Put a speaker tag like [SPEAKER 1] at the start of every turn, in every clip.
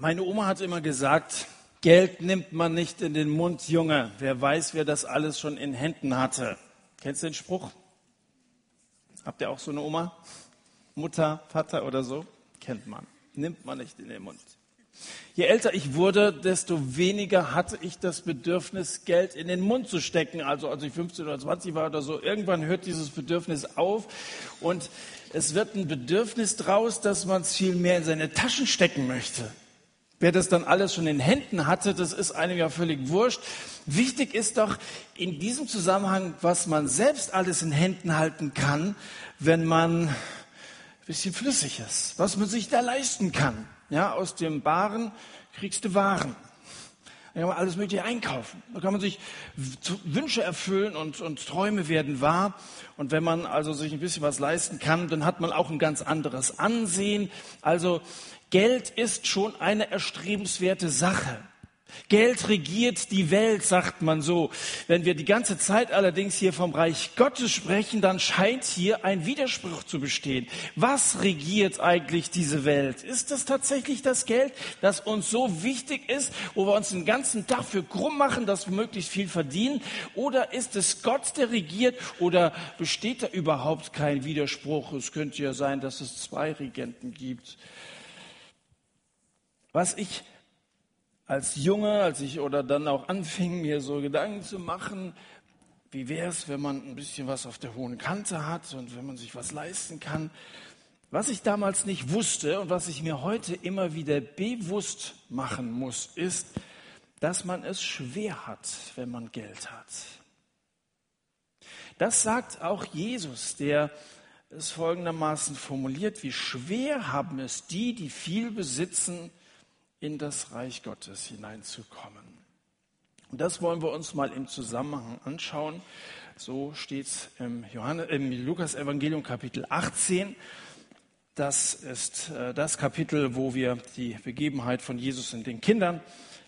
[SPEAKER 1] Meine Oma hat immer gesagt, Geld nimmt man nicht in den Mund, Junge. Wer weiß, wer das alles schon in Händen hatte. Kennst du den Spruch? Habt ihr auch so eine Oma? Mutter, Vater oder so? Kennt man. Nimmt man nicht in den Mund. Je älter ich wurde, desto weniger hatte ich das Bedürfnis, Geld in den Mund zu stecken. Also als ich 15 oder 20 war oder so, irgendwann hört dieses Bedürfnis auf und es wird ein Bedürfnis draus, dass man es viel mehr in seine Taschen stecken möchte. Wer das dann alles schon in Händen hatte, das ist einem ja völlig wurscht. Wichtig ist doch in diesem Zusammenhang, was man selbst alles in Händen halten kann, wenn man ein bisschen flüssig ist, was man sich da leisten kann. Ja, aus dem Baren kriegst du Waren. Da kann man alles Mögliche einkaufen. Da kann man sich Wünsche erfüllen und, und Träume werden wahr. Und wenn man also sich ein bisschen was leisten kann, dann hat man auch ein ganz anderes Ansehen. Also Geld ist schon eine erstrebenswerte Sache. Geld regiert die Welt, sagt man so. Wenn wir die ganze Zeit allerdings hier vom Reich Gottes sprechen, dann scheint hier ein Widerspruch zu bestehen. Was regiert eigentlich diese Welt? Ist es tatsächlich das Geld, das uns so wichtig ist, wo wir uns den ganzen Tag für krumm machen, dass wir möglichst viel verdienen? Oder ist es Gott, der regiert? Oder besteht da überhaupt kein Widerspruch? Es könnte ja sein, dass es zwei Regenten gibt. Was ich als Junge, als ich oder dann auch anfing, mir so Gedanken zu machen, wie wäre es, wenn man ein bisschen was auf der hohen Kante hat und wenn man sich was leisten kann. Was ich damals nicht wusste und was ich mir heute immer wieder bewusst machen muss, ist, dass man es schwer hat, wenn man Geld hat. Das sagt auch Jesus, der es folgendermaßen formuliert, wie schwer haben es die, die viel besitzen, in das Reich Gottes hineinzukommen. Und das wollen wir uns mal im Zusammenhang anschauen. So steht es im, im Lukas-Evangelium Kapitel 18. Das ist äh, das Kapitel, wo wir die Begebenheit von Jesus und den Kindern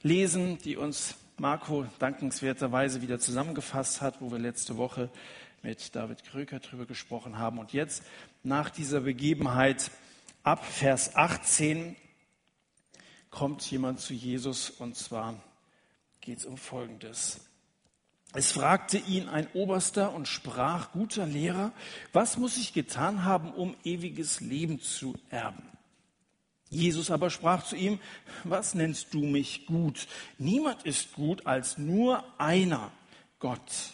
[SPEAKER 1] lesen, die uns Marco dankenswerterweise wieder zusammengefasst hat, wo wir letzte Woche mit David Kröker drüber gesprochen haben. Und jetzt nach dieser Begebenheit ab Vers 18 kommt jemand zu Jesus und zwar geht es um Folgendes. Es fragte ihn ein Oberster und sprach, guter Lehrer, was muss ich getan haben, um ewiges Leben zu erben? Jesus aber sprach zu ihm, was nennst du mich gut? Niemand ist gut als nur einer, Gott.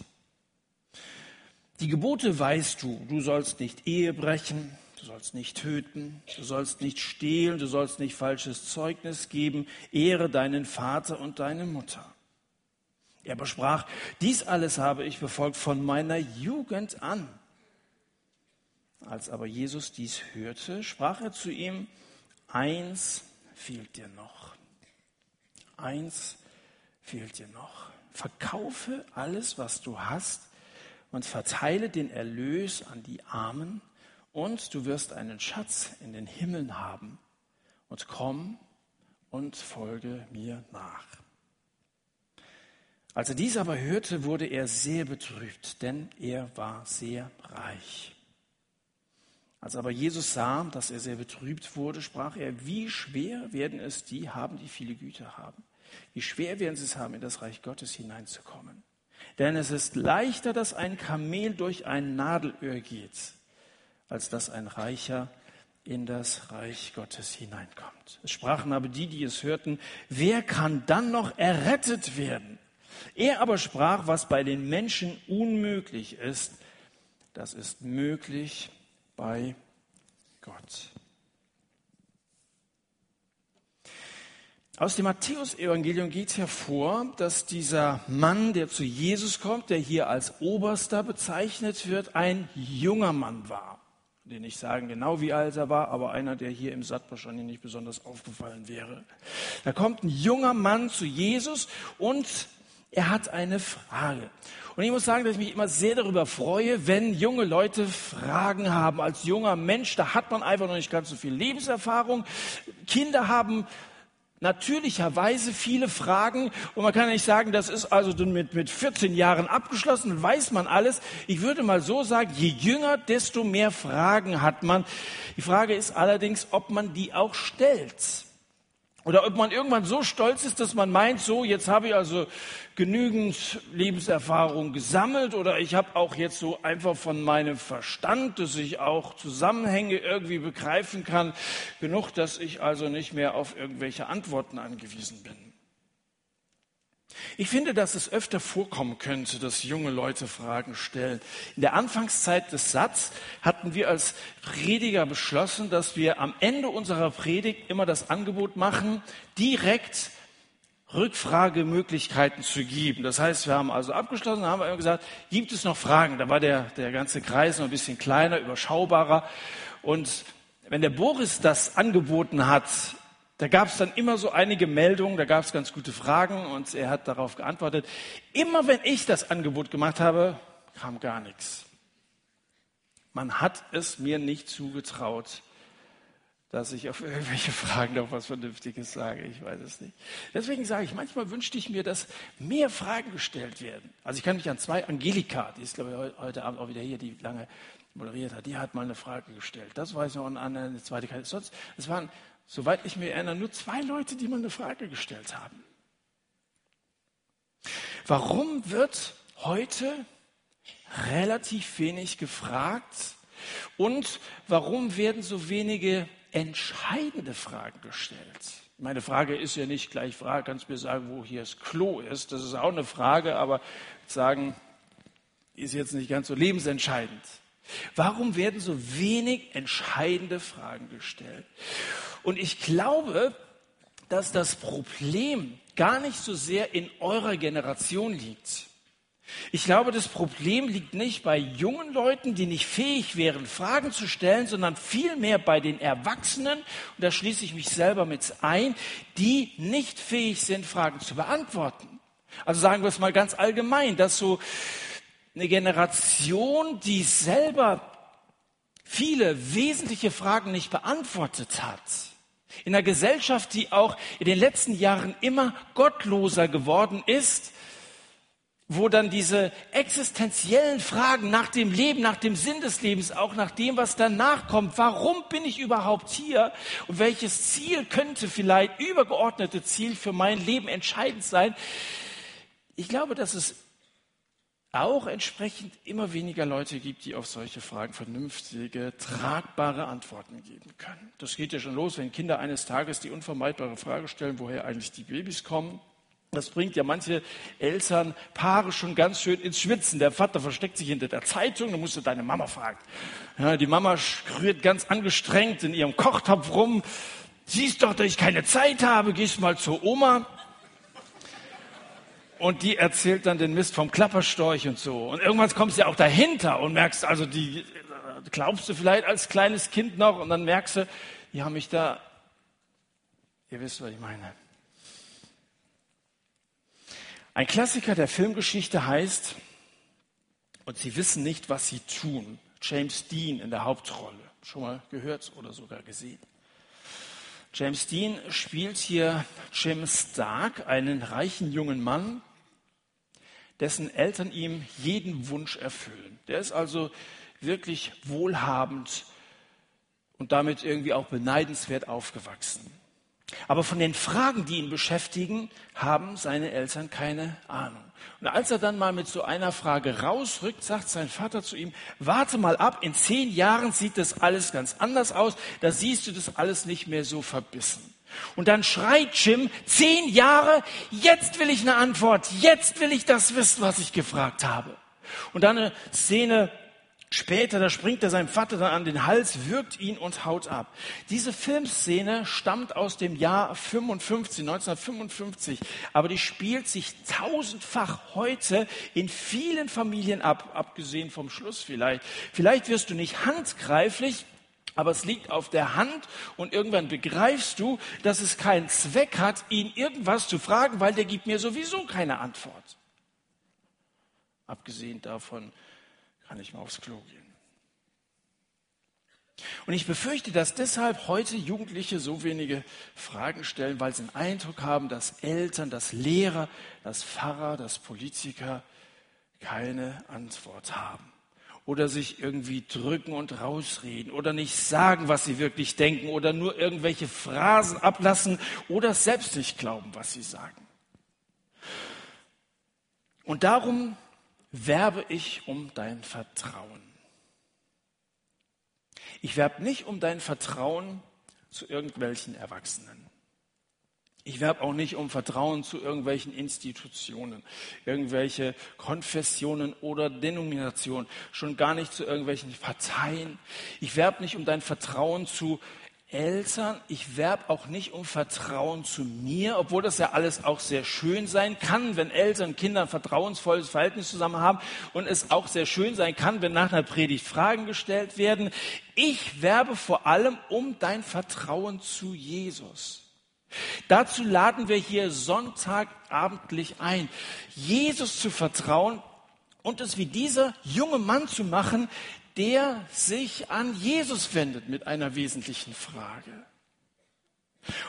[SPEAKER 1] Die Gebote weißt du, du sollst nicht Ehe brechen, Du sollst nicht töten, du sollst nicht stehlen, du sollst nicht falsches Zeugnis geben, ehre deinen Vater und deine Mutter. Er aber sprach, dies alles habe ich befolgt von meiner Jugend an. Als aber Jesus dies hörte, sprach er zu ihm, eins fehlt dir noch. Eins fehlt dir noch. Verkaufe alles, was du hast und verteile den Erlös an die Armen und du wirst einen Schatz in den Himmeln haben und komm und folge mir nach. Als er dies aber hörte, wurde er sehr betrübt, denn er war sehr reich. Als aber Jesus sah, dass er sehr betrübt wurde, sprach er, wie schwer werden es die haben, die viele Güter haben? Wie schwer werden sie es haben, in das Reich Gottes hineinzukommen? Denn es ist leichter, dass ein Kamel durch ein Nadelöhr geht, als dass ein Reicher in das Reich Gottes hineinkommt. Es sprachen aber die, die es hörten, wer kann dann noch errettet werden? Er aber sprach, was bei den Menschen unmöglich ist, das ist möglich bei Gott. Aus dem Matthäus-Evangelium geht hervor, dass dieser Mann, der zu Jesus kommt, der hier als Oberster bezeichnet wird, ein junger Mann war den nicht sagen genau wie alt er war, aber einer, der hier im Satt wahrscheinlich nicht besonders aufgefallen wäre. Da kommt ein junger Mann zu Jesus und er hat eine Frage. Und ich muss sagen, dass ich mich immer sehr darüber freue, wenn junge Leute Fragen haben. Als junger Mensch, da hat man einfach noch nicht ganz so viel Lebenserfahrung. Kinder haben natürlicherweise viele Fragen und man kann nicht sagen, das ist also mit, mit 14 Jahren abgeschlossen, weiß man alles. Ich würde mal so sagen, je jünger, desto mehr Fragen hat man. Die Frage ist allerdings, ob man die auch stellt. Oder ob man irgendwann so stolz ist, dass man meint, so, jetzt habe ich also genügend Lebenserfahrung gesammelt oder ich habe auch jetzt so einfach von meinem Verstand, dass ich auch Zusammenhänge irgendwie begreifen kann, genug, dass ich also nicht mehr auf irgendwelche Antworten angewiesen bin. Ich finde, dass es öfter vorkommen könnte, dass junge Leute Fragen stellen. In der Anfangszeit des Satzes hatten wir als Prediger beschlossen, dass wir am Ende unserer Predigt immer das Angebot machen, direkt Rückfragemöglichkeiten zu geben. Das heißt, wir haben also abgeschlossen, haben wir gesagt, gibt es noch Fragen? Da war der, der ganze Kreis noch ein bisschen kleiner, überschaubarer. Und wenn der Boris das angeboten hat, da gab es dann immer so einige Meldungen, da gab es ganz gute Fragen und er hat darauf geantwortet. Immer wenn ich das Angebot gemacht habe, kam gar nichts. Man hat es mir nicht zugetraut, dass ich auf irgendwelche Fragen noch was Vernünftiges sage. Ich weiß es nicht. Deswegen sage ich, manchmal wünschte ich mir, dass mehr Fragen gestellt werden. Also ich kann mich an zwei, Angelika, die ist glaube ich heute Abend auch wieder hier, die lange moderiert hat, die hat mal eine Frage gestellt. Das weiß ich noch, und eine zweite, sonst, es waren soweit ich mich erinnere, nur zwei Leute, die mal eine Frage gestellt haben. Warum wird heute relativ wenig gefragt und warum werden so wenige entscheidende Fragen gestellt? Meine Frage ist ja nicht gleich Frage, kannst du mir sagen, wo hier das Klo ist? Das ist auch eine Frage, aber sagen, ist jetzt nicht ganz so lebensentscheidend. Warum werden so wenig entscheidende Fragen gestellt? Und ich glaube, dass das Problem gar nicht so sehr in eurer Generation liegt. Ich glaube, das Problem liegt nicht bei jungen Leuten, die nicht fähig wären, Fragen zu stellen, sondern vielmehr bei den Erwachsenen, und da schließe ich mich selber mit ein, die nicht fähig sind, Fragen zu beantworten. Also sagen wir es mal ganz allgemein, dass so eine Generation, die selber viele wesentliche Fragen nicht beantwortet hat, in einer Gesellschaft, die auch in den letzten Jahren immer gottloser geworden ist, wo dann diese existenziellen Fragen nach dem Leben, nach dem Sinn des Lebens, auch nach dem, was danach kommt, warum bin ich überhaupt hier und welches Ziel könnte vielleicht übergeordnete Ziel für mein Leben entscheidend sein. Ich glaube, dass es auch entsprechend immer weniger Leute gibt, die auf solche Fragen vernünftige, tragbare Antworten geben können. Das geht ja schon los, wenn Kinder eines Tages die unvermeidbare Frage stellen, woher eigentlich die Babys kommen. Das bringt ja manche Eltern, Paare schon ganz schön ins Schwitzen. Der Vater versteckt sich hinter der Zeitung, dann musst du deine Mama fragen. Ja, die Mama rührt ganz angestrengt in ihrem Kochtopf rum. Siehst doch, dass ich keine Zeit habe, gehst mal zur Oma. Und die erzählt dann den Mist vom Klapperstorch und so. Und irgendwann kommst du ja auch dahinter und merkst, also die glaubst du vielleicht als kleines Kind noch und dann merkst du, die haben mich da, ihr wisst, was ich meine. Ein Klassiker der Filmgeschichte heißt, und sie wissen nicht, was sie tun. James Dean in der Hauptrolle. Schon mal gehört oder sogar gesehen. James Dean spielt hier Jim Stark, einen reichen jungen Mann, dessen Eltern ihm jeden Wunsch erfüllen. Der ist also wirklich wohlhabend und damit irgendwie auch beneidenswert aufgewachsen. Aber von den Fragen, die ihn beschäftigen, haben seine Eltern keine Ahnung. Und als er dann mal mit so einer Frage rausrückt, sagt sein Vater zu ihm, warte mal ab, in zehn Jahren sieht das alles ganz anders aus, da siehst du das alles nicht mehr so verbissen. Und dann schreit Jim, zehn Jahre, jetzt will ich eine Antwort, jetzt will ich das wissen, was ich gefragt habe. Und dann eine Szene später, da springt er seinem Vater dann an den Hals, wirkt ihn und haut ab. Diese Filmszene stammt aus dem Jahr 55, 1955, aber die spielt sich tausendfach heute in vielen Familien ab, abgesehen vom Schluss vielleicht. Vielleicht wirst du nicht handgreiflich, aber es liegt auf der Hand und irgendwann begreifst du, dass es keinen Zweck hat, ihn irgendwas zu fragen, weil der gibt mir sowieso keine Antwort. Abgesehen davon kann ich mal aufs Klo gehen. Und ich befürchte, dass deshalb heute Jugendliche so wenige Fragen stellen, weil sie den Eindruck haben, dass Eltern, dass Lehrer, dass Pfarrer, dass Politiker keine Antwort haben. Oder sich irgendwie drücken und rausreden oder nicht sagen, was sie wirklich denken oder nur irgendwelche Phrasen ablassen oder selbst nicht glauben, was sie sagen. Und darum werbe ich um dein Vertrauen. Ich werbe nicht um dein Vertrauen zu irgendwelchen Erwachsenen. Ich werbe auch nicht um Vertrauen zu irgendwelchen Institutionen, irgendwelche Konfessionen oder Denominationen, schon gar nicht zu irgendwelchen Parteien. Ich werbe nicht um dein Vertrauen zu Eltern, ich werbe auch nicht um Vertrauen zu mir, obwohl das ja alles auch sehr schön sein kann, wenn Eltern und Kinder ein vertrauensvolles Verhältnis zusammen haben und es auch sehr schön sein kann, wenn nach einer Predigt Fragen gestellt werden. Ich werbe vor allem um dein Vertrauen zu Jesus. Dazu laden wir hier Sonntagabendlich ein, Jesus zu vertrauen und es wie dieser junge Mann zu machen, der sich an Jesus wendet mit einer wesentlichen Frage.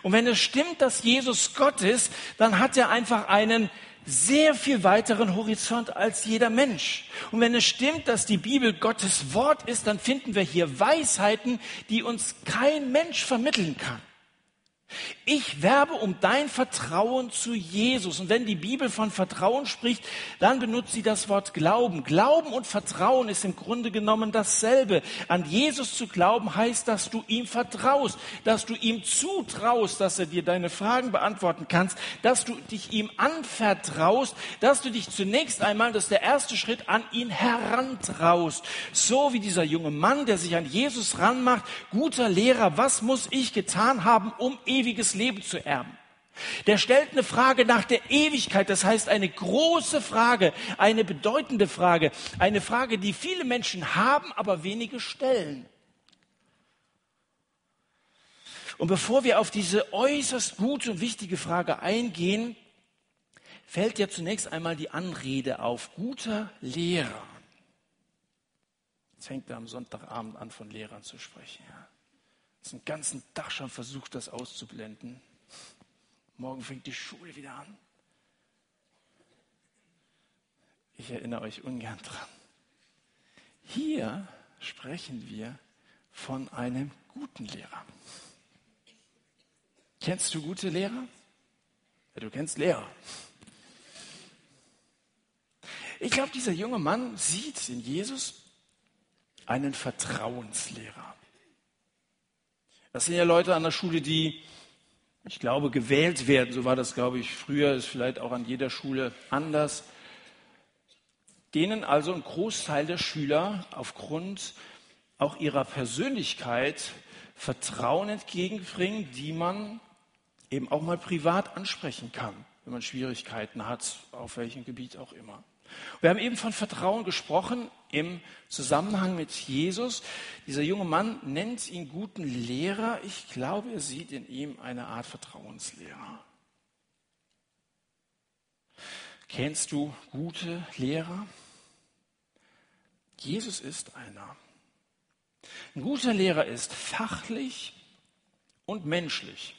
[SPEAKER 1] Und wenn es stimmt, dass Jesus Gott ist, dann hat er einfach einen sehr viel weiteren Horizont als jeder Mensch. Und wenn es stimmt, dass die Bibel Gottes Wort ist, dann finden wir hier Weisheiten, die uns kein Mensch vermitteln kann. Ich werbe um dein Vertrauen zu Jesus. Und wenn die Bibel von Vertrauen spricht, dann benutzt sie das Wort Glauben. Glauben und Vertrauen ist im Grunde genommen dasselbe. An Jesus zu glauben heißt, dass du ihm vertraust, dass du ihm zutraust, dass er dir deine Fragen beantworten kannst, dass du dich ihm anvertraust, dass du dich zunächst einmal, das ist der erste Schritt, an ihn herantraust. So wie dieser junge Mann, der sich an Jesus ranmacht, guter Lehrer, was muss ich getan haben, um ewiges Leben zu erben. Der stellt eine Frage nach der Ewigkeit, das heißt eine große Frage, eine bedeutende Frage, eine Frage, die viele Menschen haben, aber wenige stellen. Und bevor wir auf diese äußerst gute und wichtige Frage eingehen, fällt ja zunächst einmal die Anrede auf guter Lehrer. Jetzt fängt er am Sonntagabend an, von Lehrern zu sprechen. Ja den ganzen Tag schon versucht, das auszublenden. Morgen fängt die Schule wieder an. Ich erinnere euch ungern dran. Hier sprechen wir von einem guten Lehrer. Kennst du gute Lehrer? Ja, du kennst Lehrer. Ich glaube, dieser junge Mann sieht in Jesus einen Vertrauenslehrer. Das sind ja Leute an der Schule, die, ich glaube, gewählt werden. So war das, glaube ich, früher, ist vielleicht auch an jeder Schule anders. Denen also ein Großteil der Schüler aufgrund auch ihrer Persönlichkeit Vertrauen entgegenbringen, die man eben auch mal privat ansprechen kann, wenn man Schwierigkeiten hat, auf welchem Gebiet auch immer. Wir haben eben von Vertrauen gesprochen im Zusammenhang mit Jesus. Dieser junge Mann nennt ihn guten Lehrer. Ich glaube, er sieht in ihm eine Art Vertrauenslehrer. Kennst du gute Lehrer? Jesus ist einer. Ein guter Lehrer ist fachlich und menschlich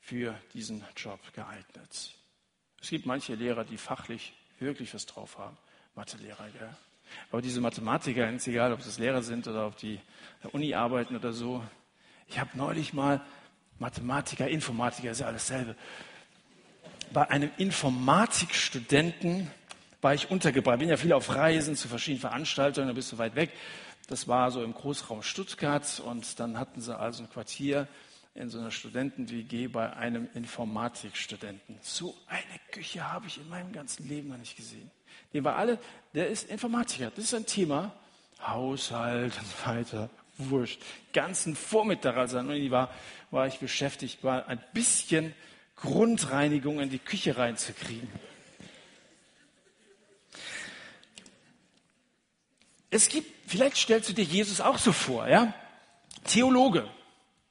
[SPEAKER 1] für diesen Job geeignet. Es gibt manche Lehrer, die fachlich wirklich was drauf haben. Mathelehrer, gell? Aber diese Mathematiker, ist egal, ob es Lehrer sind oder ob die der Uni arbeiten oder so. Ich habe neulich mal Mathematiker, Informatiker, ist ja alles dasselbe. Bei einem Informatikstudenten war ich untergebracht. Bin ja viel auf Reisen zu verschiedenen Veranstaltungen, da bist du weit weg. Das war so im Großraum Stuttgart und dann hatten sie also ein Quartier in so einer Studenten-WG bei einem Informatikstudenten. So eine Küche habe ich in meinem ganzen Leben noch nicht gesehen. Der war alle, der ist Informatiker. Das ist ein Thema. Haushalt und weiter. Wurscht. Ganzen Vormittag, als er an Uni war, war ich beschäftigt, war ein bisschen Grundreinigung in die Küche reinzukriegen. Es gibt, vielleicht stellst du dir Jesus auch so vor, ja? Theologe.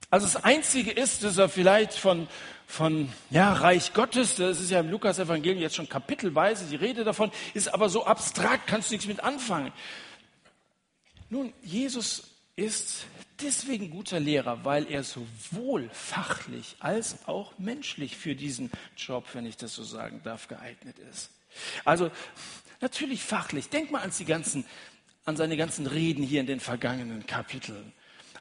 [SPEAKER 1] Also das Einzige ist, dass er vielleicht von, von ja, Reich Gottes, das ist ja im Lukas-Evangelium jetzt schon kapitelweise die Rede davon, ist aber so abstrakt, kannst du nichts mit anfangen. Nun, Jesus ist deswegen guter Lehrer, weil er sowohl fachlich als auch menschlich für diesen Job, wenn ich das so sagen darf, geeignet ist. Also natürlich fachlich. Denk mal an die ganzen an seine ganzen Reden hier in den vergangenen Kapiteln.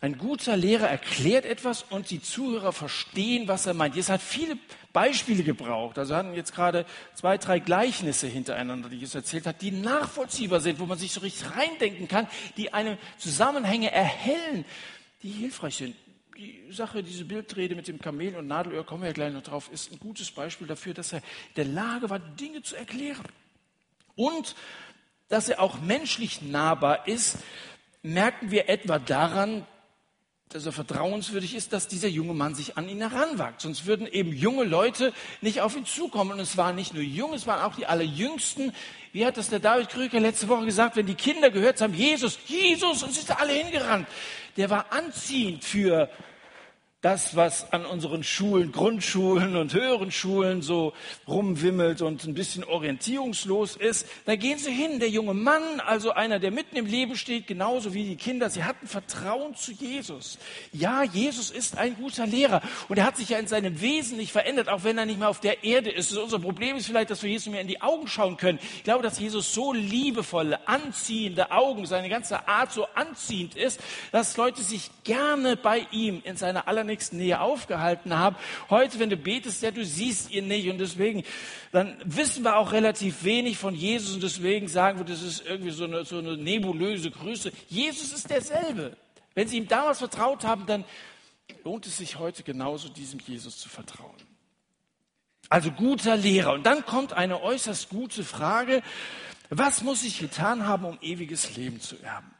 [SPEAKER 1] Ein guter Lehrer erklärt etwas und die Zuhörer verstehen, was er meint. Jesus hat viele Beispiele gebraucht. Also hatten jetzt gerade zwei, drei Gleichnisse hintereinander, die Jesus erzählt hat, die nachvollziehbar sind, wo man sich so richtig reindenken kann, die eine Zusammenhänge erhellen, die hilfreich sind. Die Sache, diese Bildrede mit dem Kamel und Nadelöhr, kommen wir ja gleich noch drauf, ist ein gutes Beispiel dafür, dass er in der Lage war, Dinge zu erklären. Und dass er auch menschlich nahbar ist, merken wir etwa daran, dass er vertrauenswürdig ist, dass dieser junge Mann sich an ihn heranwagt. Sonst würden eben junge Leute nicht auf ihn zukommen. Und es waren nicht nur junge, es waren auch die allerjüngsten. Wie hat das der David Krüger letzte Woche gesagt, wenn die Kinder gehört haben, Jesus, Jesus, und sie sind alle hingerannt. Der war anziehend für das, was an unseren Schulen, Grundschulen und höheren Schulen so rumwimmelt und ein bisschen orientierungslos ist, da gehen sie hin. Der junge Mann, also einer, der mitten im Leben steht, genauso wie die Kinder, sie hatten Vertrauen zu Jesus. Ja, Jesus ist ein guter Lehrer und er hat sich ja in seinem Wesen nicht verändert, auch wenn er nicht mehr auf der Erde ist. Also unser Problem ist vielleicht, dass wir Jesus mehr in die Augen schauen können. Ich glaube, dass Jesus so liebevolle, anziehende Augen, seine ganze Art so anziehend ist, dass Leute sich gerne bei ihm in seiner allernächsten nächsten Nähe aufgehalten haben. Heute, wenn du betest, ja, du siehst ihn nicht und deswegen, dann wissen wir auch relativ wenig von Jesus und deswegen sagen wir, das ist irgendwie so eine, so eine nebulöse Größe. Jesus ist derselbe. Wenn sie ihm damals vertraut haben, dann lohnt es sich heute genauso, diesem Jesus zu vertrauen. Also guter Lehrer. Und dann kommt eine äußerst gute Frage. Was muss ich getan haben, um ewiges Leben zu erben?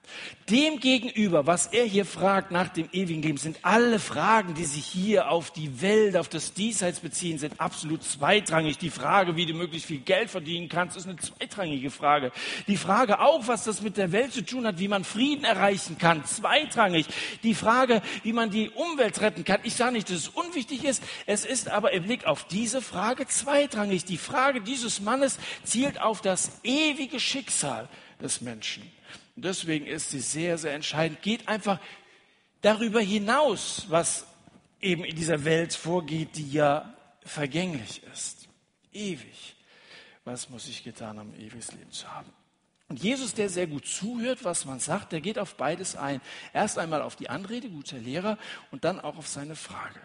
[SPEAKER 1] Demgegenüber, was er hier fragt nach dem ewigen Leben, sind alle Fragen, die sich hier auf die Welt, auf das Diesseits beziehen, sind absolut zweitrangig. Die Frage, wie du möglichst viel Geld verdienen kannst, ist eine zweitrangige Frage. Die Frage auch, was das mit der Welt zu tun hat, wie man Frieden erreichen kann, zweitrangig. Die Frage, wie man die Umwelt retten kann. Ich sage nicht, dass es unwichtig ist. Es ist aber im Blick auf diese Frage zweitrangig. Die Frage dieses Mannes zielt auf das ewige Schicksal des Menschen. Und deswegen ist sie sehr, sehr entscheidend. Geht einfach darüber hinaus, was eben in dieser Welt vorgeht, die ja vergänglich ist. Ewig. Was muss ich getan haben, ewiges Leben zu haben? Und Jesus, der sehr gut zuhört, was man sagt, der geht auf beides ein. Erst einmal auf die Anrede, guter Lehrer, und dann auch auf seine Frage.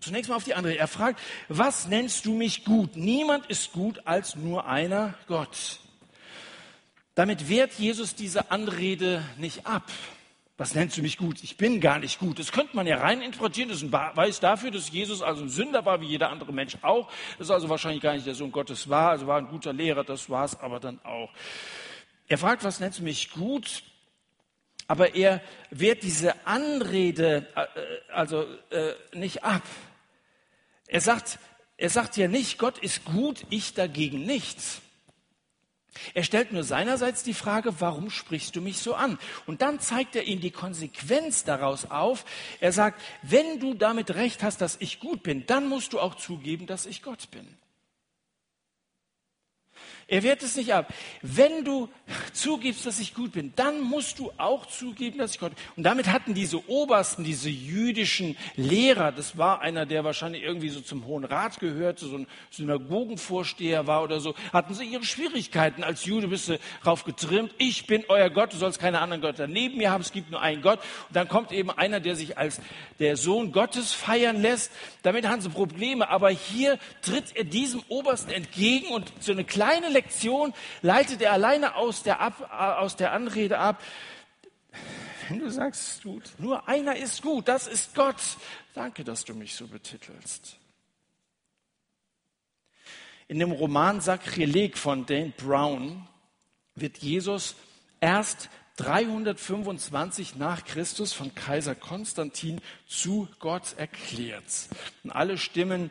[SPEAKER 1] Zunächst mal auf die Anrede. Er fragt, was nennst du mich gut? Niemand ist gut als nur einer Gott. Damit wehrt Jesus diese Anrede nicht ab. Was nennst du mich gut? Ich bin gar nicht gut. Das könnte man ja rein interpretieren. Das ist ein Beweis dafür, dass Jesus also ein Sünder war, wie jeder andere Mensch auch. Das ist also wahrscheinlich gar nicht der Sohn Gottes war. Also war ein guter Lehrer, das war es aber dann auch. Er fragt, was nennst du mich gut? Aber er wehrt diese Anrede äh, also äh, nicht ab. Er sagt, er sagt ja nicht, Gott ist gut, ich dagegen nichts. Er stellt nur seinerseits die Frage, warum sprichst du mich so an? Und dann zeigt er ihm die Konsequenz daraus auf. Er sagt, wenn du damit recht hast, dass ich gut bin, dann musst du auch zugeben, dass ich Gott bin. Er wehrt es nicht ab. Wenn du zugibst, dass ich gut bin, dann musst du auch zugeben, dass ich Gott bin. Und damit hatten diese Obersten, diese jüdischen Lehrer, das war einer, der wahrscheinlich irgendwie so zum Hohen Rat gehörte, so ein Synagogenvorsteher war oder so, hatten sie ihre Schwierigkeiten. Als Jude bist du drauf getrimmt, ich bin euer Gott, du sollst keine anderen Götter neben mir haben, es gibt nur einen Gott. Und dann kommt eben einer, der sich als der Sohn Gottes feiern lässt. Damit haben sie Probleme. Aber hier tritt er diesem Obersten entgegen und so eine kleine Lektion leitet er alleine aus der, ab, aus der Anrede ab. Wenn du sagst, du, nur einer ist gut, das ist Gott. Danke, dass du mich so betitelst. In dem Roman Sakrileg von Dane Brown wird Jesus erst 325 nach Christus von Kaiser Konstantin zu Gott erklärt. Und alle Stimmen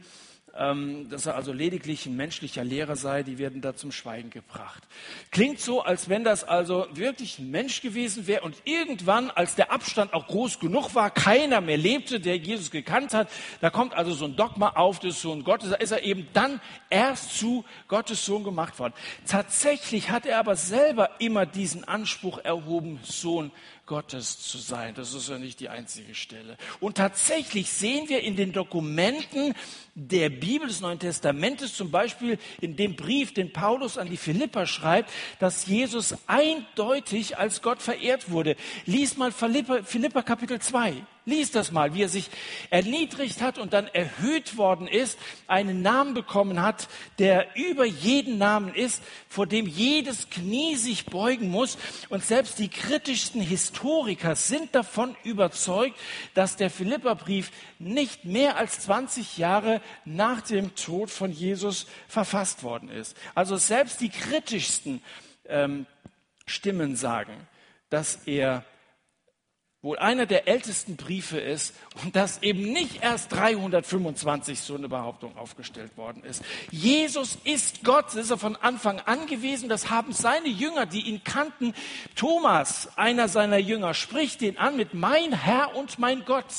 [SPEAKER 1] dass er also lediglich ein menschlicher Lehrer sei, die werden da zum Schweigen gebracht. Klingt so, als wenn das also wirklich ein Mensch gewesen wäre und irgendwann, als der Abstand auch groß genug war, keiner mehr lebte, der Jesus gekannt hat, da kommt also so ein Dogma auf des Sohn Gottes, da ist er eben dann erst zu Gottes Sohn gemacht worden. Tatsächlich hat er aber selber immer diesen Anspruch erhoben, Sohn Gottes zu sein. Das ist ja nicht die einzige Stelle. Und tatsächlich sehen wir in den Dokumenten der Bibel des Neuen Testamentes, zum Beispiel in dem Brief, den Paulus an die Philipper schreibt, dass Jesus eindeutig als Gott verehrt wurde. Lies mal Philippa, Philippa Kapitel 2. Lies das mal, wie er sich erniedrigt hat und dann erhöht worden ist, einen Namen bekommen hat, der über jeden Namen ist, vor dem jedes Knie sich beugen muss. Und selbst die kritischsten Historiker sind davon überzeugt, dass der Philipperbrief nicht mehr als 20 Jahre nach dem Tod von Jesus verfasst worden ist. Also selbst die kritischsten ähm, Stimmen sagen, dass er wohl einer der ältesten Briefe ist und dass eben nicht erst 325 so eine Behauptung aufgestellt worden ist. Jesus ist Gott, das ist er von Anfang an gewesen, das haben seine Jünger, die ihn kannten. Thomas, einer seiner Jünger, spricht den an mit mein Herr und mein Gott.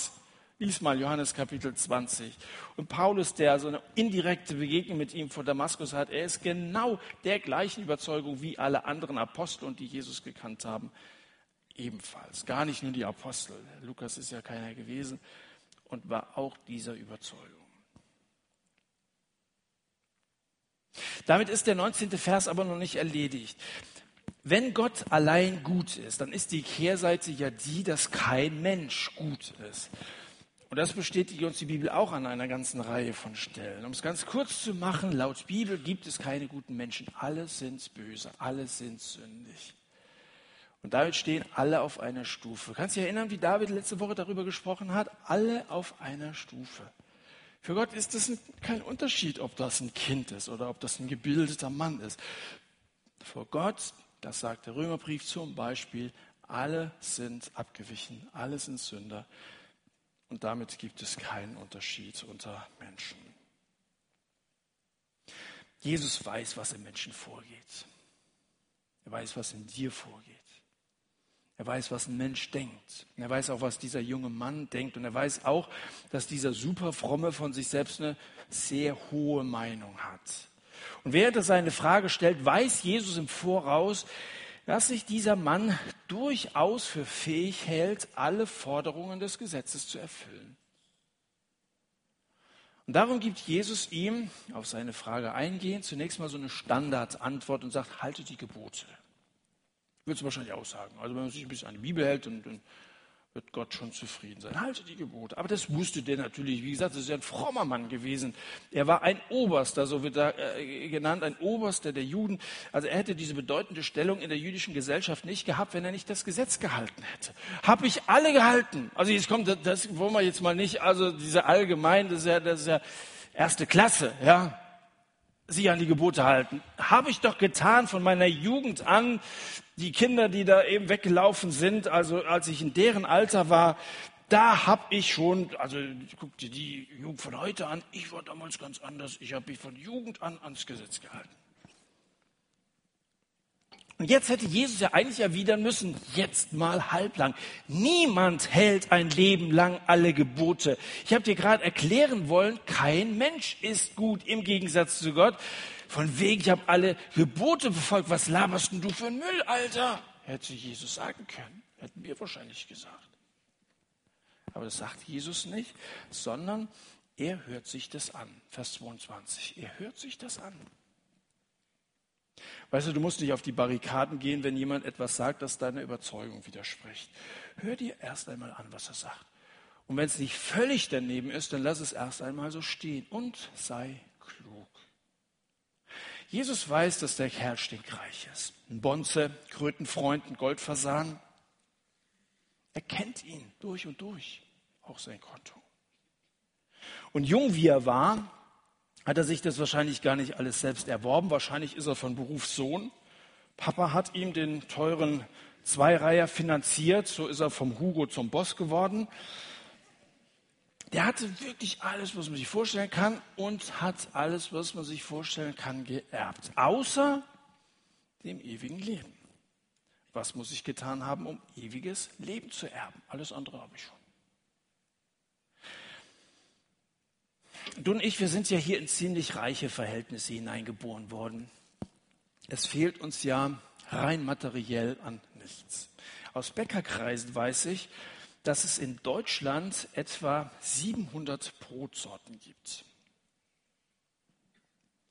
[SPEAKER 1] Lies mal Johannes Kapitel 20. Und Paulus, der so eine indirekte Begegnung mit ihm vor Damaskus hat, er ist genau der gleichen Überzeugung wie alle anderen Apostel und die Jesus gekannt haben ebenfalls. Gar nicht nur die Apostel. Lukas ist ja keiner gewesen und war auch dieser Überzeugung. Damit ist der 19. Vers aber noch nicht erledigt. Wenn Gott allein gut ist, dann ist die Kehrseite ja die, dass kein Mensch gut ist. Und das bestätigt uns die Bibel auch an einer ganzen Reihe von Stellen. Um es ganz kurz zu machen, laut Bibel gibt es keine guten Menschen. Alle sind böse, alle sind sündig. Und damit stehen alle auf einer Stufe. Kannst du dich erinnern, wie David letzte Woche darüber gesprochen hat? Alle auf einer Stufe. Für Gott ist es kein Unterschied, ob das ein Kind ist oder ob das ein gebildeter Mann ist. Vor Gott, das sagt der Römerbrief zum Beispiel, alle sind abgewichen, alle sind Sünder. Und damit gibt es keinen Unterschied unter Menschen. Jesus weiß, was im Menschen vorgeht. Er weiß, was in dir vorgeht. Er weiß, was ein Mensch denkt. er weiß auch, was dieser junge Mann denkt. Und er weiß auch, dass dieser super fromme von sich selbst eine sehr hohe Meinung hat. Und während er seine Frage stellt, weiß Jesus im Voraus, dass sich dieser Mann durchaus für fähig hält, alle Forderungen des Gesetzes zu erfüllen. Und darum gibt Jesus ihm auf seine Frage eingehend zunächst mal so eine Standardantwort und sagt, halte die Gebote. Würdest du wahrscheinlich auch sagen. Also wenn man sich ein bisschen an die Bibel hält, dann, wird Gott schon zufrieden sein. Halte die Gebote. Aber das wusste der natürlich. Wie gesagt, das ist ja ein frommer Mann gewesen. Er war ein Oberster, so wird er äh, genannt, ein Oberster der Juden. Also er hätte diese bedeutende Stellung in der jüdischen Gesellschaft nicht gehabt, wenn er nicht das Gesetz gehalten hätte. Habe ich alle gehalten. Also jetzt kommt, das wollen wir jetzt mal nicht, also diese allgemein, das ja, das ist ja erste Klasse, ja sich an die Gebote halten. Habe ich doch getan von meiner Jugend an die Kinder, die da eben weggelaufen sind, also als ich in deren Alter war, da habe ich schon, also guck dir die Jugend von heute an, ich war damals ganz anders, ich habe mich von Jugend an ans Gesetz gehalten. Und jetzt hätte Jesus ja eigentlich erwidern müssen, jetzt mal halblang. Niemand hält ein Leben lang alle Gebote. Ich habe dir gerade erklären wollen, kein Mensch ist gut im Gegensatz zu Gott. Von wegen, ich habe alle Gebote befolgt. Was laberst denn du für ein Müll, Alter? Hätte Jesus sagen können. Hätten wir wahrscheinlich gesagt. Aber das sagt Jesus nicht, sondern er hört sich das an. Vers 22. Er hört sich das an. Weißt du, du musst nicht auf die Barrikaden gehen, wenn jemand etwas sagt, das deiner Überzeugung widerspricht. Hör dir erst einmal an, was er sagt. Und wenn es nicht völlig daneben ist, dann lass es erst einmal so stehen und sei klug. Jesus weiß, dass der Kerl stinkreich ist. Ein Bonze, Krötenfreund, ein Goldversahen. Er kennt ihn durch und durch, auch sein Konto. Und jung wie er war, hat er sich das wahrscheinlich gar nicht alles selbst erworben. Wahrscheinlich ist er von Beruf Sohn. Papa hat ihm den teuren Zweireiher finanziert. So ist er vom Hugo zum Boss geworden der hatte wirklich alles, was man sich vorstellen kann und hat alles, was man sich vorstellen kann, geerbt. Außer dem ewigen Leben. Was muss ich getan haben, um ewiges Leben zu erben? Alles andere habe ich schon. Du und ich, wir sind ja hier in ziemlich reiche Verhältnisse hineingeboren worden. Es fehlt uns ja rein materiell an nichts. Aus Bäckerkreisen weiß ich, dass es in Deutschland etwa 700 Brotsorten gibt.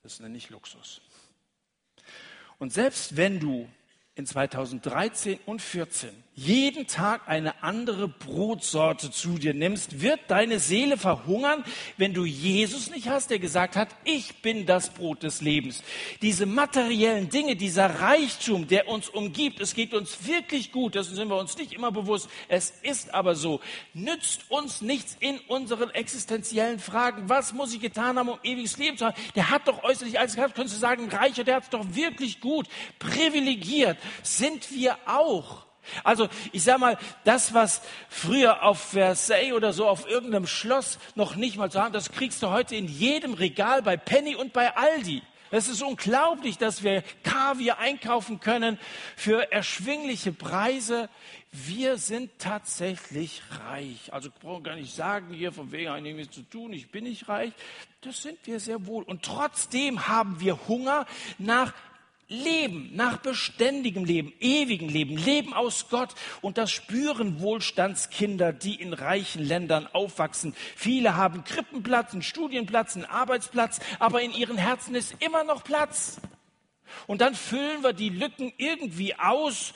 [SPEAKER 1] Das nenne ich Luxus. Und selbst wenn du in 2013 und 2014 jeden Tag eine andere Brotsorte zu dir nimmst, wird deine Seele verhungern, wenn du Jesus nicht hast, der gesagt hat, ich bin das Brot des Lebens. Diese materiellen Dinge, dieser Reichtum, der uns umgibt, es geht uns wirklich gut, das sind wir uns nicht immer bewusst, es ist aber so, nützt uns nichts in unseren existenziellen Fragen. Was muss ich getan haben, um ewiges Leben zu haben? Der hat doch äußerlich alles gehabt, könntest du sagen, reicher, der hat es doch wirklich gut, privilegiert sind wir auch. Also ich sage mal, das, was früher auf Versailles oder so auf irgendeinem Schloss noch nicht mal zu haben, das kriegst du heute in jedem Regal bei Penny und bei Aldi. Es ist unglaublich, dass wir Kaviar einkaufen können für erschwingliche Preise. Wir sind tatsächlich reich. Also ich brauche gar nicht sagen, hier von wegen einiges zu tun, ich bin nicht reich. Das sind wir sehr wohl. Und trotzdem haben wir Hunger nach Leben, nach beständigem Leben, ewigem Leben, Leben aus Gott. Und das spüren Wohlstandskinder, die in reichen Ländern aufwachsen. Viele haben Krippenplatz, einen Studienplatz, einen Arbeitsplatz, aber in ihren Herzen ist immer noch Platz. Und dann füllen wir die Lücken irgendwie aus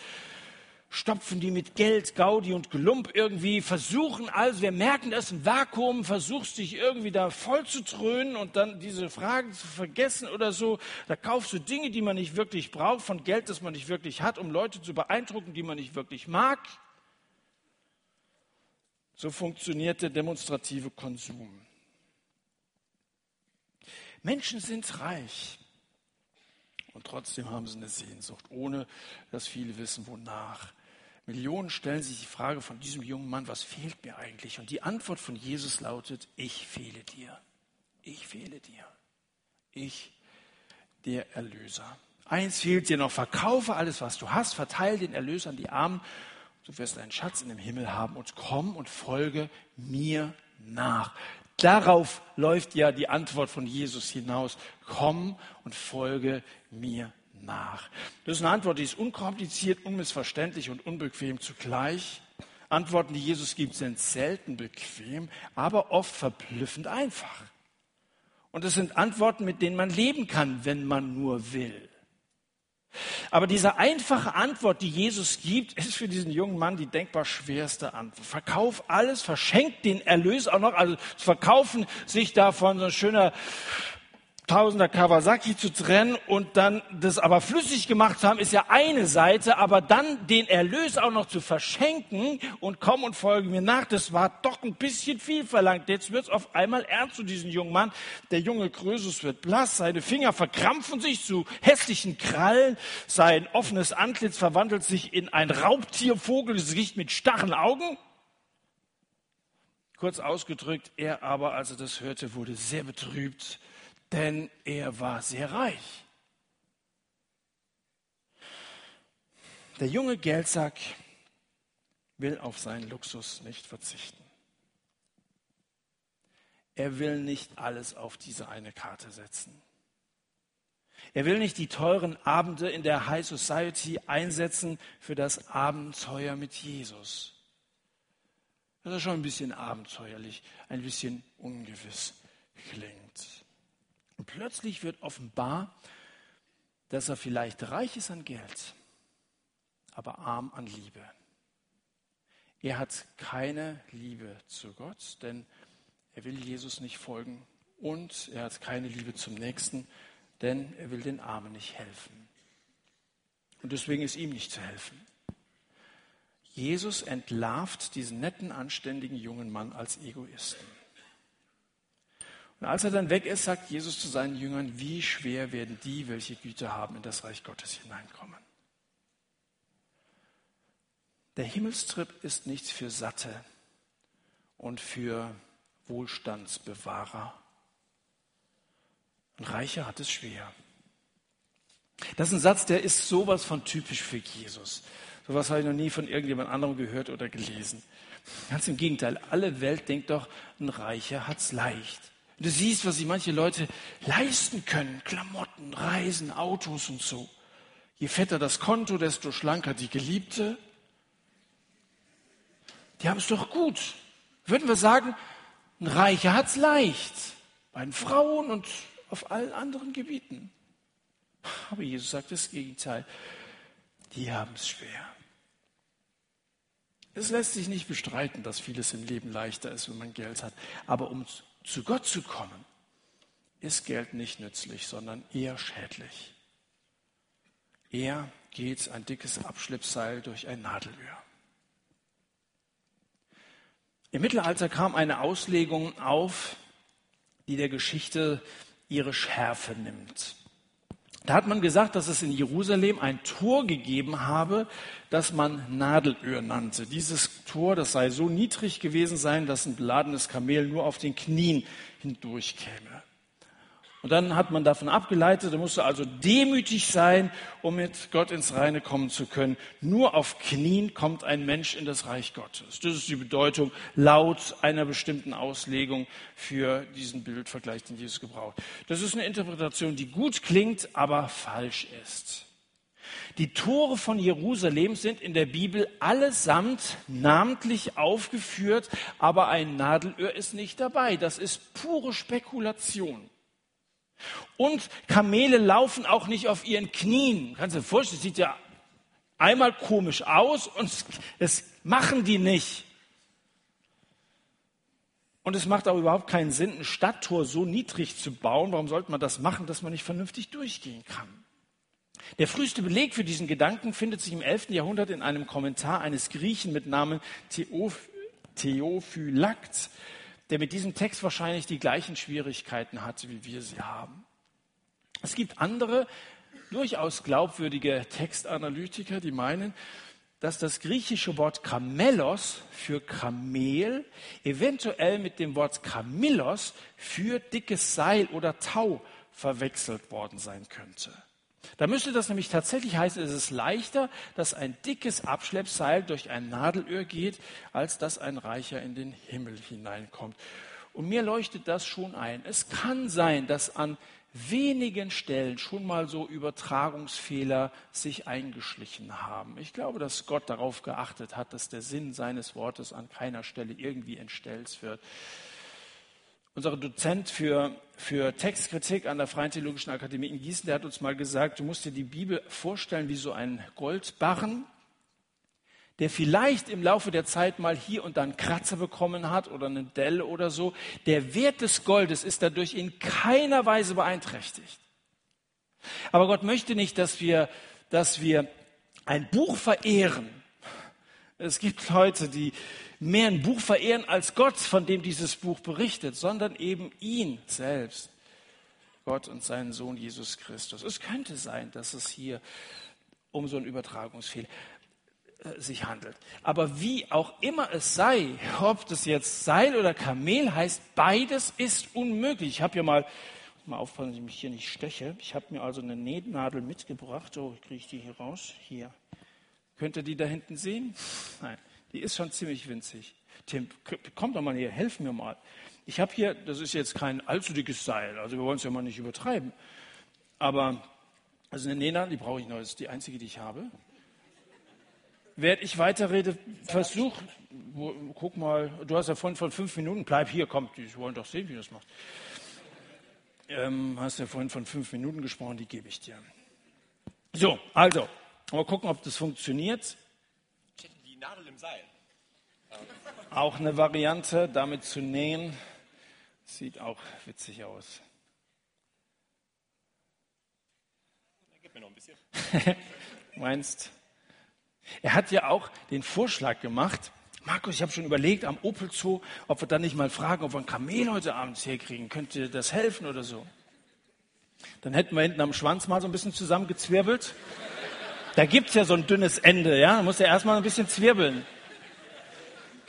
[SPEAKER 1] stopfen die mit Geld, Gaudi und Gelump irgendwie, versuchen also, wir merken, das ein Vakuum, versuchst dich irgendwie da voll zu trönen und dann diese Fragen zu vergessen oder so. Da kaufst du Dinge, die man nicht wirklich braucht, von Geld, das man nicht wirklich hat, um Leute zu beeindrucken, die man nicht wirklich mag. So funktioniert der demonstrative Konsum. Menschen sind reich und trotzdem haben sie eine Sehnsucht, ohne dass viele wissen, wonach. Millionen stellen sich die Frage von diesem jungen Mann, was fehlt mir eigentlich? Und die Antwort von Jesus lautet, ich fehle dir. Ich fehle dir. Ich, der Erlöser. Eins fehlt dir noch, verkaufe alles, was du hast, verteile den Erlöser an die Armen, du wirst einen Schatz in dem Himmel haben und komm und folge mir nach. Darauf läuft ja die Antwort von Jesus hinaus. Komm und folge mir nach? Das ist eine Antwort, die ist unkompliziert, unmissverständlich und unbequem zugleich. Antworten, die Jesus gibt, sind selten bequem, aber oft verblüffend einfach. Und es sind Antworten, mit denen man leben kann, wenn man nur will. Aber diese einfache Antwort, die Jesus gibt, ist für diesen jungen Mann die denkbar schwerste Antwort. Verkauf alles, verschenkt den Erlös auch noch, also zu verkaufen sich davon so ein schöner Tausender Kawasaki zu trennen und dann das aber flüssig gemacht haben, ist ja eine Seite, aber dann den Erlös auch noch zu verschenken und komm und folge mir nach, das war doch ein bisschen viel verlangt. Jetzt wird es auf einmal ernst zu diesem jungen Mann. Der junge Krösus wird blass, seine Finger verkrampfen sich zu hässlichen Krallen, sein offenes Antlitz verwandelt sich in ein Raubtiervogelgesicht mit starren Augen. Kurz ausgedrückt, er aber, als er das hörte, wurde sehr betrübt denn er war sehr reich. Der junge Geldsack will auf seinen Luxus nicht verzichten. Er will nicht alles auf diese eine Karte setzen. Er will nicht die teuren Abende in der High Society einsetzen für das Abenteuer mit Jesus. Das ist schon ein bisschen abenteuerlich, ein bisschen ungewiss plötzlich wird offenbar, dass er vielleicht reich ist an Geld, aber arm an Liebe. Er hat keine Liebe zu Gott, denn er will Jesus nicht folgen und er hat keine Liebe zum Nächsten, denn er will den Armen nicht helfen. Und deswegen ist ihm nicht zu helfen. Jesus entlarvt diesen netten, anständigen jungen Mann als Egoisten. Und als er dann weg ist, sagt Jesus zu seinen Jüngern, wie schwer werden die, welche Güter haben, in das Reich Gottes hineinkommen. Der Himmelstrip ist nichts für Satte und für Wohlstandsbewahrer. Ein Reicher hat es schwer. Das ist ein Satz, der ist sowas von typisch für Jesus. Sowas habe ich noch nie von irgendjemand anderem gehört oder gelesen. Ganz im Gegenteil, alle Welt denkt doch, ein Reicher hat es leicht. Du siehst, was sich manche Leute leisten können. Klamotten, Reisen, Autos und so. Je fetter das Konto, desto schlanker die Geliebte. die haben es doch gut. Würden wir sagen, ein Reicher hat es leicht. Bei den Frauen und auf allen anderen Gebieten. Aber Jesus sagt das Gegenteil. Die haben es schwer. Es lässt sich nicht bestreiten, dass vieles im Leben leichter ist, wenn man Geld hat. Aber um zu Gott zu kommen, ist Geld nicht nützlich, sondern eher schädlich. Er geht ein dickes Abschleppseil durch ein Nadelöhr. Im Mittelalter kam eine Auslegung auf, die der Geschichte ihre Schärfe nimmt. Da hat man gesagt, dass es in Jerusalem ein Tor gegeben habe, das man Nadelöhr nannte. Dieses Tor, das sei so niedrig gewesen sein, dass ein beladenes Kamel nur auf den Knien hindurchkäme. Und dann hat man davon abgeleitet, er musste also demütig sein, um mit Gott ins Reine kommen zu können. Nur auf Knien kommt ein Mensch in das Reich Gottes. Das ist die Bedeutung laut einer bestimmten Auslegung für diesen Bildvergleich, den Jesus gebraucht. Das ist eine Interpretation, die gut klingt, aber falsch ist. Die Tore von Jerusalem sind in der Bibel allesamt namentlich aufgeführt, aber ein Nadelöhr ist nicht dabei. Das ist pure Spekulation. Und Kamele laufen auch nicht auf ihren Knien. Kannst du dir vorstellen, das sieht ja einmal komisch aus und das machen die nicht. Und es macht auch überhaupt keinen Sinn, ein Stadttor so niedrig zu bauen. Warum sollte man das machen, dass man nicht vernünftig durchgehen kann? Der früheste Beleg für diesen Gedanken findet sich im 11. Jahrhundert in einem Kommentar eines Griechen mit Namen Theophylakt der mit diesem Text wahrscheinlich die gleichen Schwierigkeiten hatte, wie wir sie haben. Es gibt andere, durchaus glaubwürdige Textanalytiker, die meinen, dass das griechische Wort Kamelos für Kamel eventuell mit dem Wort Kamillos für dickes Seil oder Tau verwechselt worden sein könnte. Da müsste das nämlich tatsächlich heißen, es ist leichter, dass ein dickes Abschleppseil durch ein Nadelöhr geht, als dass ein Reicher in den Himmel hineinkommt. Und mir leuchtet das schon ein. Es kann sein, dass an wenigen Stellen schon mal so Übertragungsfehler sich eingeschlichen haben. Ich glaube, dass Gott darauf geachtet hat, dass der Sinn seines Wortes an keiner Stelle irgendwie entstellt wird. Unser Dozent für, für Textkritik an der Freien Theologischen Akademie in Gießen, der hat uns mal gesagt, du musst dir die Bibel vorstellen wie so ein Goldbarren, der vielleicht im Laufe der Zeit mal hier und da einen Kratzer bekommen hat oder eine Delle oder so. Der Wert des Goldes ist dadurch in keiner Weise beeinträchtigt. Aber Gott möchte nicht, dass wir, dass wir ein Buch verehren. Es gibt Leute, die, mehr ein Buch verehren als Gott, von dem dieses Buch berichtet, sondern eben ihn selbst. Gott und seinen Sohn Jesus Christus. Es könnte sein, dass es hier um so einen Übertragungsfehler äh, sich handelt. Aber wie auch immer es sei, ob das jetzt Seil oder Kamel heißt, beides ist unmöglich. Ich habe hier mal, mal aufpassen, dass ich mich hier nicht steche. Ich habe mir also eine Nähnadel mitgebracht. Oh, kriege ich die hier raus? Hier. Könnt ihr die da hinten sehen? Nein. Die ist schon ziemlich winzig. Tim, komm doch mal hier, helf mir mal. Ich habe hier, das ist jetzt kein allzu dickes Seil, also wir wollen es ja mal nicht übertreiben. Aber, also eine Nena, die brauche ich noch, das ist die einzige, die ich habe. Während ich weiterrede, versuch, wo, guck mal, du hast ja vorhin von fünf Minuten, bleib hier, komm, die wollen doch sehen, wie du das machst. Ähm, hast ja vorhin von fünf Minuten gesprochen, die gebe ich dir. So, also, mal gucken, ob das funktioniert. Seil. Auch eine Variante, damit zu nähen. Sieht auch witzig aus. Gib mir noch ein bisschen. Meinst? Er hat ja auch den Vorschlag gemacht, Markus, ich habe schon überlegt am Opel Zoo, ob wir dann nicht mal fragen, ob wir ein Kamel heute Abend herkriegen. Könnte das helfen oder so? Dann hätten wir hinten am Schwanz mal so ein bisschen zusammengezwirbelt. Da gibt's ja so ein dünnes Ende, ja. Da muss er erstmal ein bisschen zwirbeln.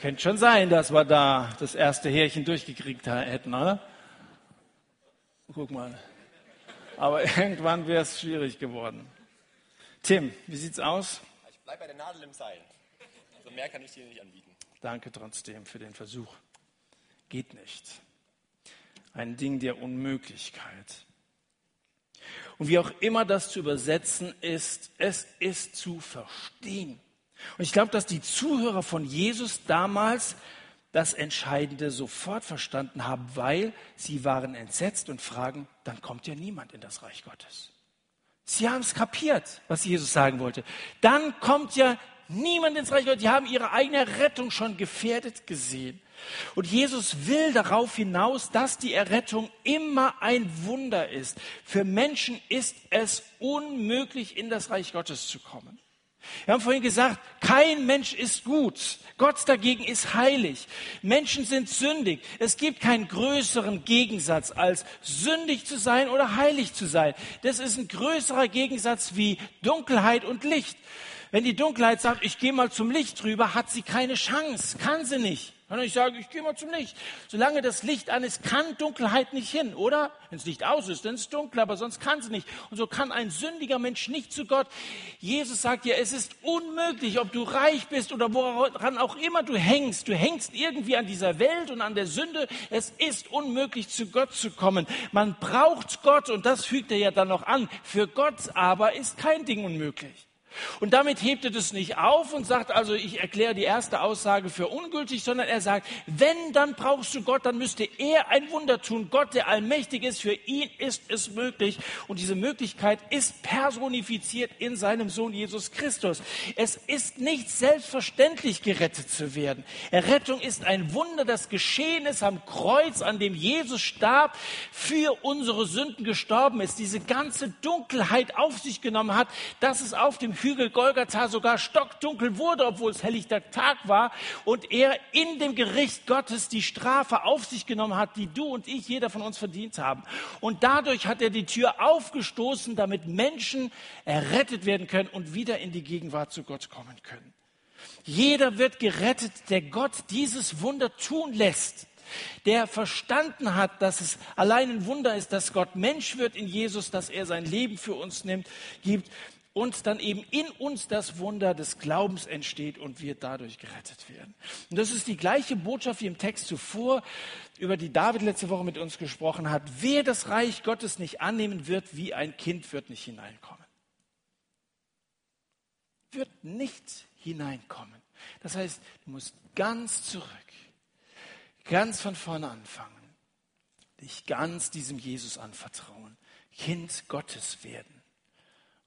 [SPEAKER 1] Könnte schon sein, dass wir da das erste Härchen durchgekriegt hätten, oder? Guck mal. Aber irgendwann wäre es schwierig geworden. Tim, wie sieht's aus?
[SPEAKER 2] Ich bleibe bei der Nadel im Seil. Also mehr kann ich dir nicht anbieten.
[SPEAKER 1] Danke trotzdem für den Versuch. Geht nicht. Ein Ding der Unmöglichkeit. Und wie auch immer das zu übersetzen ist, es ist zu verstehen. Und ich glaube, dass die Zuhörer von Jesus damals das Entscheidende sofort verstanden haben, weil sie waren entsetzt und fragen, dann kommt ja niemand in das Reich Gottes. Sie haben es kapiert, was Jesus sagen wollte. Dann kommt ja niemand ins Reich Gottes. Die haben ihre eigene Rettung schon gefährdet gesehen. Und Jesus will darauf hinaus, dass die Errettung immer ein Wunder ist. Für Menschen ist es unmöglich, in das Reich Gottes zu kommen. Wir haben vorhin gesagt, kein Mensch ist gut. Gott dagegen ist heilig. Menschen sind sündig. Es gibt keinen größeren Gegensatz als sündig zu sein oder heilig zu sein. Das ist ein größerer Gegensatz wie Dunkelheit und Licht. Wenn die Dunkelheit sagt, ich gehe mal zum Licht drüber, hat sie keine Chance, kann sie nicht. Kann ich sagen, ich gehe mal zum Licht. Solange das Licht an ist, kann Dunkelheit nicht hin, oder? Wenn es Licht aus ist, dann ist es dunkel, aber sonst kann sie nicht. Und so kann ein sündiger Mensch nicht zu Gott. Jesus sagt ja, es ist unmöglich, ob du reich bist oder woran auch immer du hängst. Du hängst irgendwie an dieser Welt und an der Sünde. Es ist unmöglich, zu Gott zu kommen. Man braucht Gott und das fügt er ja dann noch an. Für Gott aber ist kein Ding unmöglich. Und damit hebt er das nicht auf und sagt also, ich erkläre die erste Aussage für ungültig, sondern er sagt, wenn, dann brauchst du Gott, dann müsste er ein Wunder tun. Gott, der allmächtig ist, für ihn ist es möglich. Und diese Möglichkeit ist personifiziert in seinem Sohn Jesus Christus. Es ist nicht selbstverständlich, gerettet zu werden. Errettung ist ein Wunder, das geschehen ist am Kreuz, an dem Jesus starb, für unsere Sünden gestorben ist, diese ganze Dunkelheit auf sich genommen hat, dass es auf dem Hügel Golgatha sogar stockdunkel wurde, obwohl es helllichter Tag war und er in dem Gericht Gottes die Strafe auf sich genommen hat, die du und ich, jeder von uns verdient haben. Und dadurch hat er die Tür aufgestoßen, damit Menschen errettet werden können und wieder in die Gegenwart zu Gott kommen können. Jeder wird gerettet, der Gott dieses Wunder tun lässt der verstanden hat, dass es allein ein Wunder ist, dass Gott Mensch wird in Jesus, dass er sein Leben für uns nimmt, gibt und dann eben in uns das Wunder des Glaubens entsteht und wir dadurch gerettet werden. Und das ist die gleiche Botschaft wie im Text zuvor, über die David letzte Woche mit uns gesprochen hat. Wer das Reich Gottes nicht annehmen wird, wie ein Kind, wird nicht hineinkommen. Wird nicht hineinkommen. Das heißt, du musst ganz zurück, ganz von vorne anfangen, dich ganz diesem Jesus anvertrauen, Kind Gottes werden.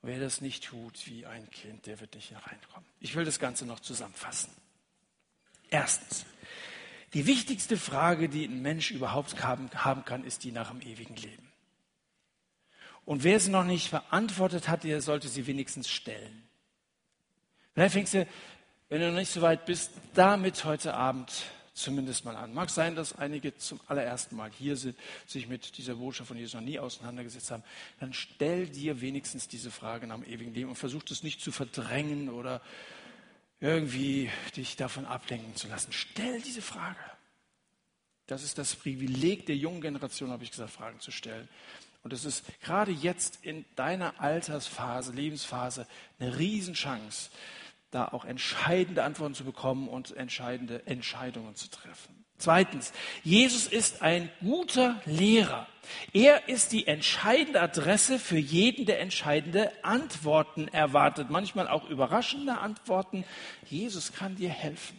[SPEAKER 1] Wer das nicht tut wie ein Kind, der wird nicht hereinkommen. Ich will das Ganze noch zusammenfassen. Erstens, die wichtigste Frage, die ein Mensch überhaupt haben, haben kann, ist die nach dem ewigen Leben. Und wer sie noch nicht beantwortet hat, der sollte sie wenigstens stellen. Vielleicht fängst du, wenn du noch nicht so weit bist, damit heute Abend zumindest mal an. Mag sein, dass einige zum allerersten Mal hier sind, sich mit dieser Botschaft von Jesus noch nie auseinandergesetzt haben. Dann stell dir wenigstens diese Frage nach dem ewigen Leben und versuch das nicht zu verdrängen oder irgendwie dich davon ablenken zu lassen. Stell diese Frage. Das ist das Privileg der jungen Generation, habe ich gesagt, Fragen zu stellen. Und es ist gerade jetzt in deiner Altersphase, Lebensphase eine Riesenchance, da auch entscheidende Antworten zu bekommen und entscheidende Entscheidungen zu treffen. Zweitens, Jesus ist ein guter Lehrer. Er ist die entscheidende Adresse für jeden, der entscheidende Antworten erwartet. Manchmal auch überraschende Antworten. Jesus kann dir helfen.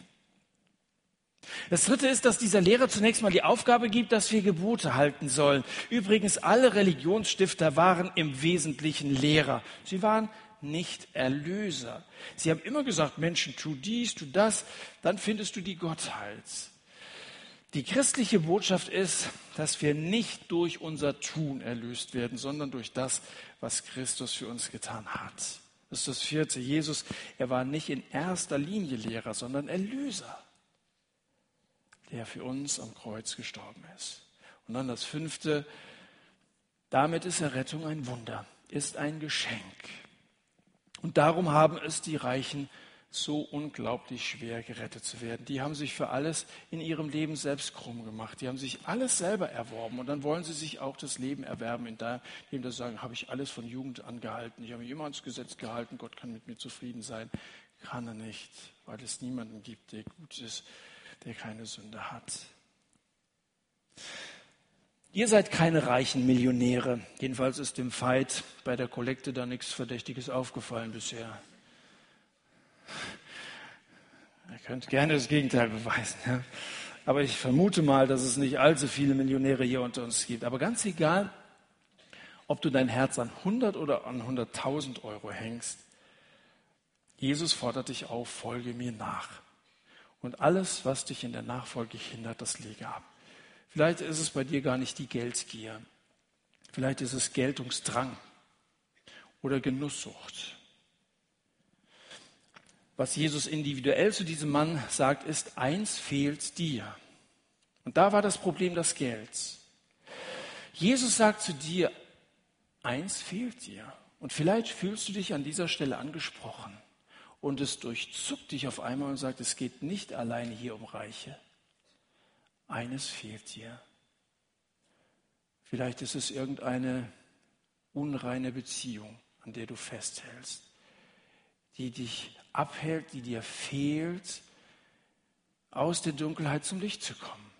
[SPEAKER 1] Das dritte ist, dass dieser Lehrer zunächst mal die Aufgabe gibt, dass wir Gebote halten sollen. Übrigens, alle Religionsstifter waren im Wesentlichen Lehrer. Sie waren nicht Erlöser. Sie haben immer gesagt, Menschen, tu dies, tu das, dann findest du die Gottheit. Die christliche Botschaft ist, dass wir nicht durch unser Tun erlöst werden, sondern durch das, was Christus für uns getan hat. Das ist das vierte. Jesus, er war nicht in erster Linie Lehrer, sondern Erlöser, der für uns am Kreuz gestorben ist. Und dann das fünfte. Damit ist Errettung ein Wunder, ist ein Geschenk. Und darum haben es die Reichen so unglaublich schwer gerettet zu werden. Die haben sich für alles in ihrem Leben selbst krumm gemacht. Die haben sich alles selber erworben und dann wollen sie sich auch das Leben erwerben, indem sie sagen, habe ich alles von Jugend angehalten. Ich habe mich immer ans Gesetz gehalten. Gott kann mit mir zufrieden sein. Kann er nicht, weil es niemanden gibt, der gut ist, der keine Sünde hat. Ihr seid keine reichen Millionäre. Jedenfalls ist dem Fight bei der Kollekte da nichts Verdächtiges aufgefallen bisher. Ihr könnt gerne das Gegenteil beweisen. Ja? Aber ich vermute mal, dass es nicht allzu viele Millionäre hier unter uns gibt. Aber ganz egal, ob du dein Herz an 100 oder an 100.000 Euro hängst, Jesus fordert dich auf, folge mir nach. Und alles, was dich in der Nachfolge hindert, das lege ab. Vielleicht ist es bei dir gar nicht die Geldgier. Vielleicht ist es Geltungsdrang oder Genusssucht. Was Jesus individuell zu diesem Mann sagt, ist, eins fehlt dir. Und da war das Problem das Geld. Jesus sagt zu dir, eins fehlt dir. Und vielleicht fühlst du dich an dieser Stelle angesprochen. Und es durchzuckt dich auf einmal und sagt, es geht nicht alleine hier um Reiche. Eines fehlt dir. Vielleicht ist es irgendeine unreine Beziehung, an der du festhältst, die dich abhält, die dir fehlt, aus der Dunkelheit zum Licht zu kommen.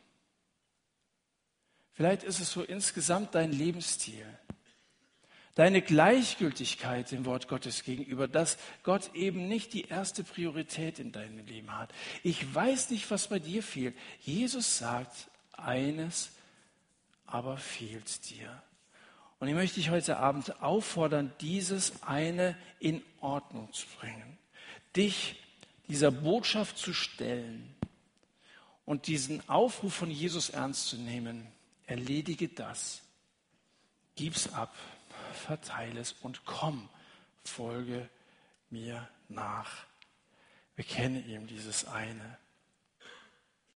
[SPEAKER 1] Vielleicht ist es so insgesamt dein Lebensstil, deine Gleichgültigkeit dem Wort Gottes gegenüber, dass Gott eben nicht die erste Priorität in deinem Leben hat. Ich weiß nicht, was bei dir fehlt. Jesus sagt, eines aber fehlt dir. Und ich möchte dich heute Abend auffordern, dieses eine in Ordnung zu bringen dich dieser Botschaft zu stellen und diesen Aufruf von Jesus ernst zu nehmen. Erledige das. Gib's ab, verteile es und komm, folge mir nach. Bekenne ihm dieses eine.